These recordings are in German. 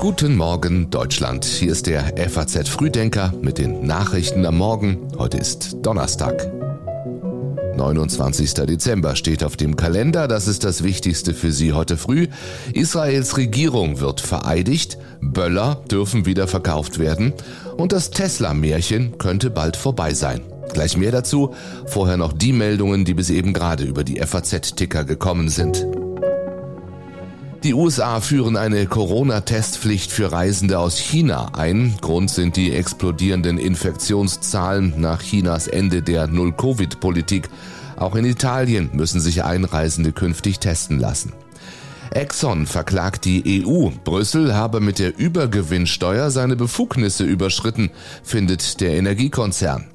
Guten Morgen Deutschland. Hier ist der FAZ Frühdenker mit den Nachrichten am Morgen. Heute ist Donnerstag. 29. Dezember steht auf dem Kalender, das ist das Wichtigste für Sie heute früh. Israels Regierung wird vereidigt, Böller dürfen wieder verkauft werden und das Tesla-Märchen könnte bald vorbei sein. Gleich mehr dazu, vorher noch die Meldungen, die bis eben gerade über die FAZ-Ticker gekommen sind. Die USA führen eine Corona-Testpflicht für Reisende aus China ein. Grund sind die explodierenden Infektionszahlen nach Chinas Ende der Null-Covid-Politik. Auch in Italien müssen sich Einreisende künftig testen lassen. Exxon verklagt die EU. Brüssel habe mit der Übergewinnsteuer seine Befugnisse überschritten, findet der Energiekonzern.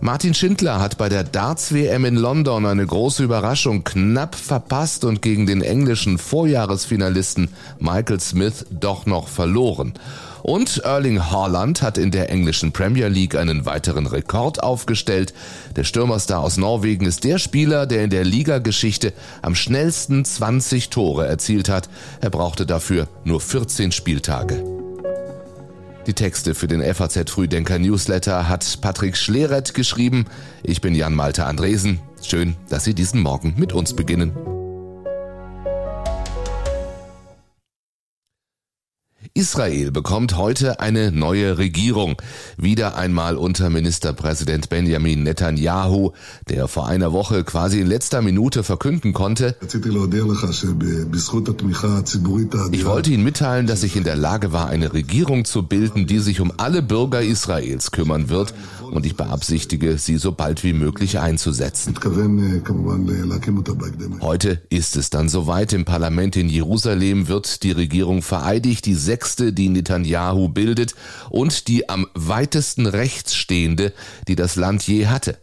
Martin Schindler hat bei der Darts-WM in London eine große Überraschung knapp verpasst und gegen den englischen Vorjahresfinalisten Michael Smith doch noch verloren. Und Erling Haaland hat in der englischen Premier League einen weiteren Rekord aufgestellt. Der Stürmerstar aus Norwegen ist der Spieler, der in der Ligageschichte am schnellsten 20 Tore erzielt hat. Er brauchte dafür nur 14 Spieltage. Die Texte für den FAZ Frühdenker Newsletter hat Patrick Schleret geschrieben. Ich bin Jan Malte Andresen. Schön, dass Sie diesen Morgen mit uns beginnen. Israel bekommt heute eine neue Regierung. Wieder einmal unter Ministerpräsident Benjamin Netanyahu, der vor einer Woche quasi in letzter Minute verkünden konnte, ich wollte Ihnen mitteilen, dass ich in der Lage war, eine Regierung zu bilden, die sich um alle Bürger Israels kümmern wird und ich beabsichtige, sie so bald wie möglich einzusetzen. Heute ist es dann soweit. Im Parlament in Jerusalem wird die Regierung vereidigt, die sechste, die Netanyahu bildet und die am weitesten rechts stehende, die das Land je hatte.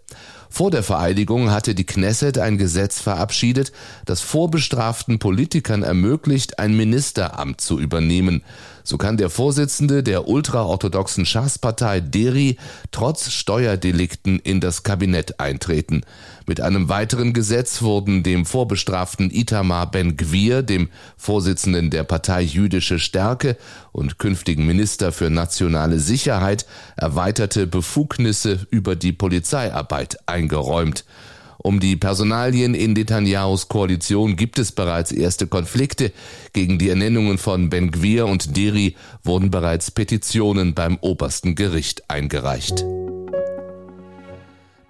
Vor der Vereidigung hatte die Knesset ein Gesetz verabschiedet, das vorbestraften Politikern ermöglicht, ein Ministeramt zu übernehmen. So kann der Vorsitzende der ultraorthodoxen Schachspartei Deri trotz Steuerdelikten in das Kabinett eintreten. Mit einem weiteren Gesetz wurden dem vorbestraften Itamar Ben-Gvir, dem Vorsitzenden der Partei Jüdische Stärke und künftigen Minister für nationale Sicherheit, erweiterte Befugnisse über die Polizeiarbeit eingeräumt. Um die Personalien in Netanyahus Koalition gibt es bereits erste Konflikte. Gegen die Ernennungen von Ben Gwir und Deri wurden bereits Petitionen beim obersten Gericht eingereicht.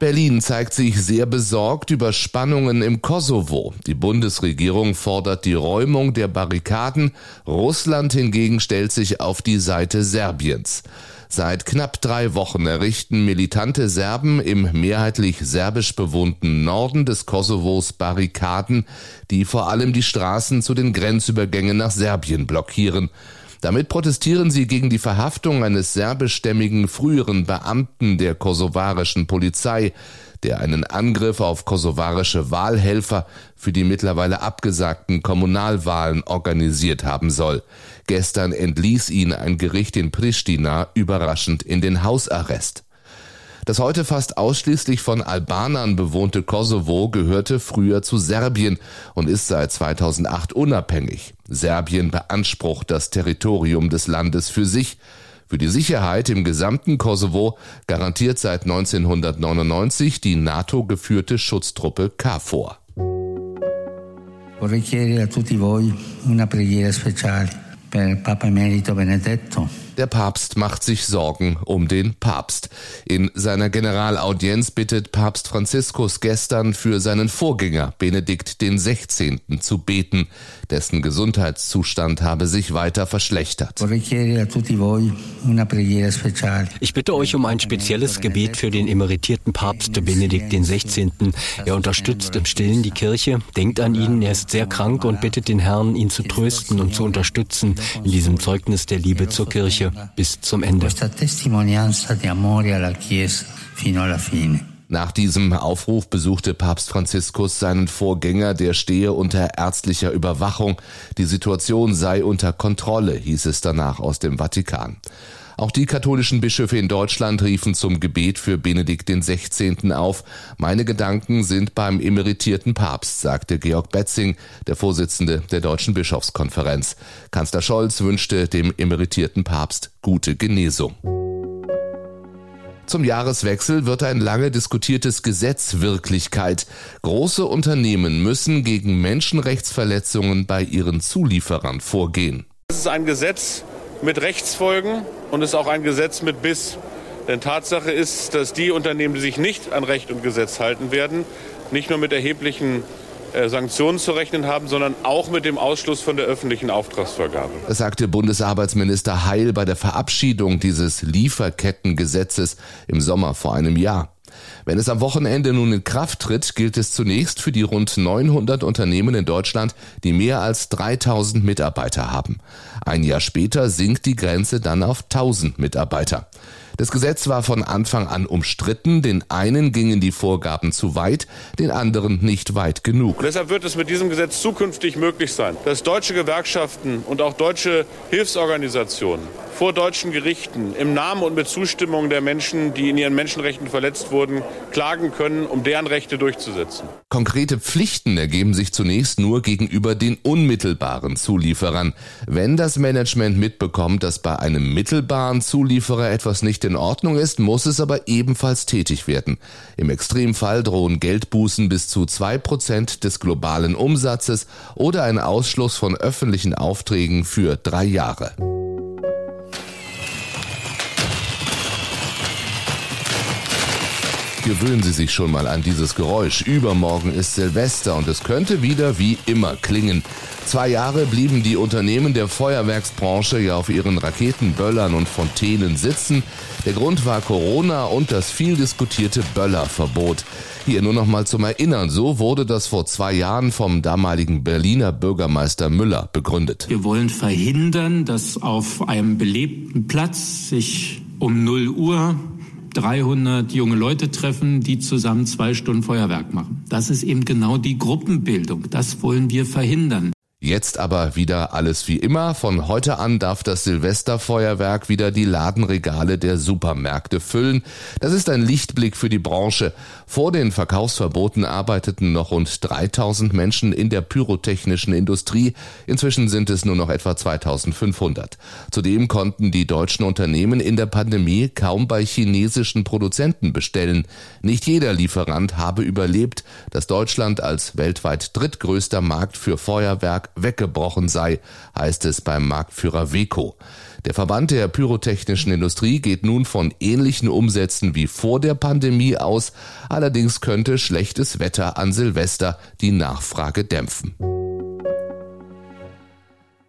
Berlin zeigt sich sehr besorgt über Spannungen im Kosovo. Die Bundesregierung fordert die Räumung der Barrikaden. Russland hingegen stellt sich auf die Seite Serbiens. Seit knapp drei Wochen errichten militante Serben im mehrheitlich serbisch bewohnten Norden des Kosovos Barrikaden, die vor allem die Straßen zu den Grenzübergängen nach Serbien blockieren. Damit protestieren sie gegen die Verhaftung eines serbischstämmigen früheren Beamten der kosovarischen Polizei, der einen Angriff auf kosovarische Wahlhelfer für die mittlerweile abgesagten Kommunalwahlen organisiert haben soll. Gestern entließ ihn ein Gericht in Pristina überraschend in den Hausarrest. Das heute fast ausschließlich von Albanern bewohnte Kosovo gehörte früher zu Serbien und ist seit 2008 unabhängig. Serbien beansprucht das Territorium des Landes für sich. Für die Sicherheit im gesamten Kosovo garantiert seit 1999 die NATO-geführte Schutztruppe KFOR. Vorrei chiedere a tutti voi una preghiera speciale per Papa Emerito Benedetto der Papst macht sich Sorgen um den Papst. In seiner Generalaudienz bittet Papst Franziskus gestern für seinen Vorgänger Benedikt XVI. zu beten. Dessen Gesundheitszustand habe sich weiter verschlechtert. Ich bitte euch um ein spezielles Gebet für den emeritierten Papst Benedikt XVI. Er unterstützt im Stillen die Kirche, denkt an ihn, er ist sehr krank und bittet den Herrn, ihn zu trösten und zu unterstützen in diesem Zeugnis der Liebe zur Kirche. Kirche bis zum Ende. Nach diesem Aufruf besuchte Papst Franziskus seinen Vorgänger, der stehe unter ärztlicher Überwachung. Die Situation sei unter Kontrolle, hieß es danach aus dem Vatikan. Auch die katholischen Bischöfe in Deutschland riefen zum Gebet für Benedikt XVI. auf. Meine Gedanken sind beim emeritierten Papst, sagte Georg Betzing, der Vorsitzende der Deutschen Bischofskonferenz. Kanzler Scholz wünschte dem emeritierten Papst gute Genesung. Zum Jahreswechsel wird ein lange diskutiertes Gesetz Wirklichkeit. Große Unternehmen müssen gegen Menschenrechtsverletzungen bei ihren Zulieferern vorgehen. Es ist ein Gesetz mit Rechtsfolgen und ist auch ein Gesetz mit Biss. Denn Tatsache ist, dass die Unternehmen, die sich nicht an Recht und Gesetz halten werden, nicht nur mit erheblichen äh, Sanktionen zu rechnen haben, sondern auch mit dem Ausschluss von der öffentlichen Auftragsvergabe. Das sagte Bundesarbeitsminister Heil bei der Verabschiedung dieses Lieferkettengesetzes im Sommer vor einem Jahr. Wenn es am Wochenende nun in Kraft tritt, gilt es zunächst für die rund 900 Unternehmen in Deutschland, die mehr als 3000 Mitarbeiter haben. Ein Jahr später sinkt die Grenze dann auf 1000 Mitarbeiter. Das Gesetz war von Anfang an umstritten. Den einen gingen die Vorgaben zu weit, den anderen nicht weit genug. Und deshalb wird es mit diesem Gesetz zukünftig möglich sein, dass deutsche Gewerkschaften und auch deutsche Hilfsorganisationen vor deutschen Gerichten im Namen und mit Zustimmung der Menschen, die in ihren Menschenrechten verletzt wurden, klagen können, um deren Rechte durchzusetzen. Konkrete Pflichten ergeben sich zunächst nur gegenüber den unmittelbaren Zulieferern. Wenn das Management mitbekommt, dass bei einem mittelbaren Zulieferer etwas nicht in Ordnung ist, muss es aber ebenfalls tätig werden. Im Extremfall drohen Geldbußen bis zu zwei Prozent des globalen Umsatzes oder ein Ausschluss von öffentlichen Aufträgen für drei Jahre. Gewöhnen Sie sich schon mal an dieses Geräusch. Übermorgen ist Silvester und es könnte wieder wie immer klingen. Zwei Jahre blieben die Unternehmen der Feuerwerksbranche ja auf ihren Raketen, Böllern und Fontänen sitzen. Der Grund war Corona und das viel diskutierte Böllerverbot. Hier nur noch mal zum Erinnern, so wurde das vor zwei Jahren vom damaligen Berliner Bürgermeister Müller begründet. Wir wollen verhindern, dass auf einem belebten Platz sich um 0 Uhr 300 junge Leute treffen, die zusammen zwei Stunden Feuerwerk machen. Das ist eben genau die Gruppenbildung. Das wollen wir verhindern. Jetzt aber wieder alles wie immer. Von heute an darf das Silvesterfeuerwerk wieder die Ladenregale der Supermärkte füllen. Das ist ein Lichtblick für die Branche. Vor den Verkaufsverboten arbeiteten noch rund 3000 Menschen in der pyrotechnischen Industrie. Inzwischen sind es nur noch etwa 2500. Zudem konnten die deutschen Unternehmen in der Pandemie kaum bei chinesischen Produzenten bestellen. Nicht jeder Lieferant habe überlebt, dass Deutschland als weltweit drittgrößter Markt für Feuerwerk weggebrochen sei, heißt es beim Marktführer Weco. Der Verband der pyrotechnischen Industrie geht nun von ähnlichen Umsätzen wie vor der Pandemie aus, allerdings könnte schlechtes Wetter an Silvester die Nachfrage dämpfen.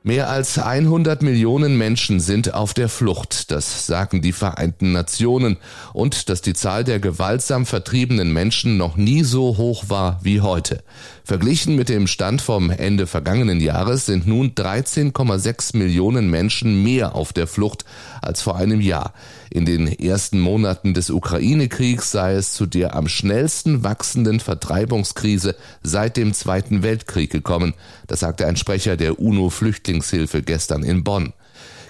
Mehr als 100 Millionen Menschen sind auf der Flucht, das sagen die Vereinten Nationen, und dass die Zahl der gewaltsam vertriebenen Menschen noch nie so hoch war wie heute. Verglichen mit dem Stand vom Ende vergangenen Jahres sind nun 13,6 Millionen Menschen mehr auf der Flucht als vor einem Jahr. In den ersten Monaten des Ukraine-Kriegs sei es zu der am schnellsten wachsenden Vertreibungskrise seit dem Zweiten Weltkrieg gekommen. Das sagte ein Sprecher der UNO-Flüchtlingshilfe gestern in Bonn.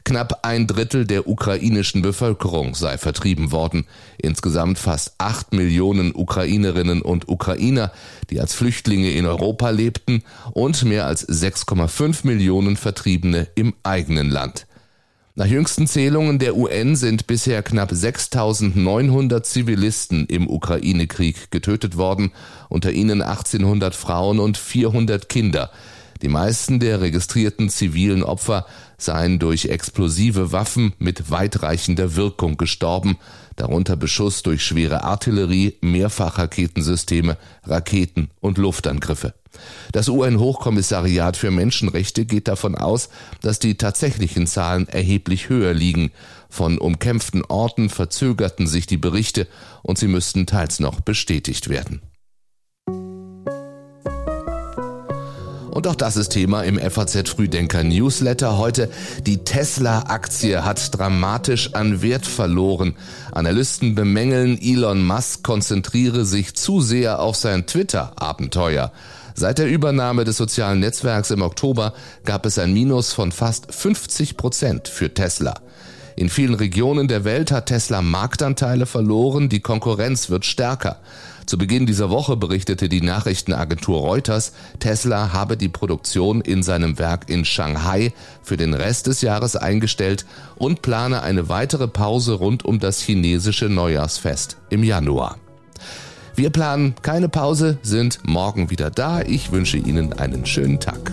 Knapp ein Drittel der ukrainischen Bevölkerung sei vertrieben worden. Insgesamt fast acht Millionen Ukrainerinnen und Ukrainer, die als Flüchtlinge in Europa lebten und mehr als 6,5 Millionen Vertriebene im eigenen Land. Nach jüngsten Zählungen der UN sind bisher knapp 6900 Zivilisten im Ukraine-Krieg getötet worden, unter ihnen 1800 Frauen und 400 Kinder. Die meisten der registrierten zivilen Opfer seien durch explosive Waffen mit weitreichender Wirkung gestorben, darunter Beschuss durch schwere Artillerie, Mehrfachraketensysteme, Raketen und Luftangriffe. Das UN-Hochkommissariat für Menschenrechte geht davon aus, dass die tatsächlichen Zahlen erheblich höher liegen. Von umkämpften Orten verzögerten sich die Berichte und sie müssten teils noch bestätigt werden. Und auch das ist Thema im FAZ Frühdenker Newsletter heute. Die Tesla-Aktie hat dramatisch an Wert verloren. Analysten bemängeln, Elon Musk konzentriere sich zu sehr auf sein Twitter-Abenteuer. Seit der Übernahme des sozialen Netzwerks im Oktober gab es ein Minus von fast 50 Prozent für Tesla. In vielen Regionen der Welt hat Tesla Marktanteile verloren, die Konkurrenz wird stärker. Zu Beginn dieser Woche berichtete die Nachrichtenagentur Reuters, Tesla habe die Produktion in seinem Werk in Shanghai für den Rest des Jahres eingestellt und plane eine weitere Pause rund um das chinesische Neujahrsfest im Januar. Wir planen keine Pause, sind morgen wieder da. Ich wünsche Ihnen einen schönen Tag.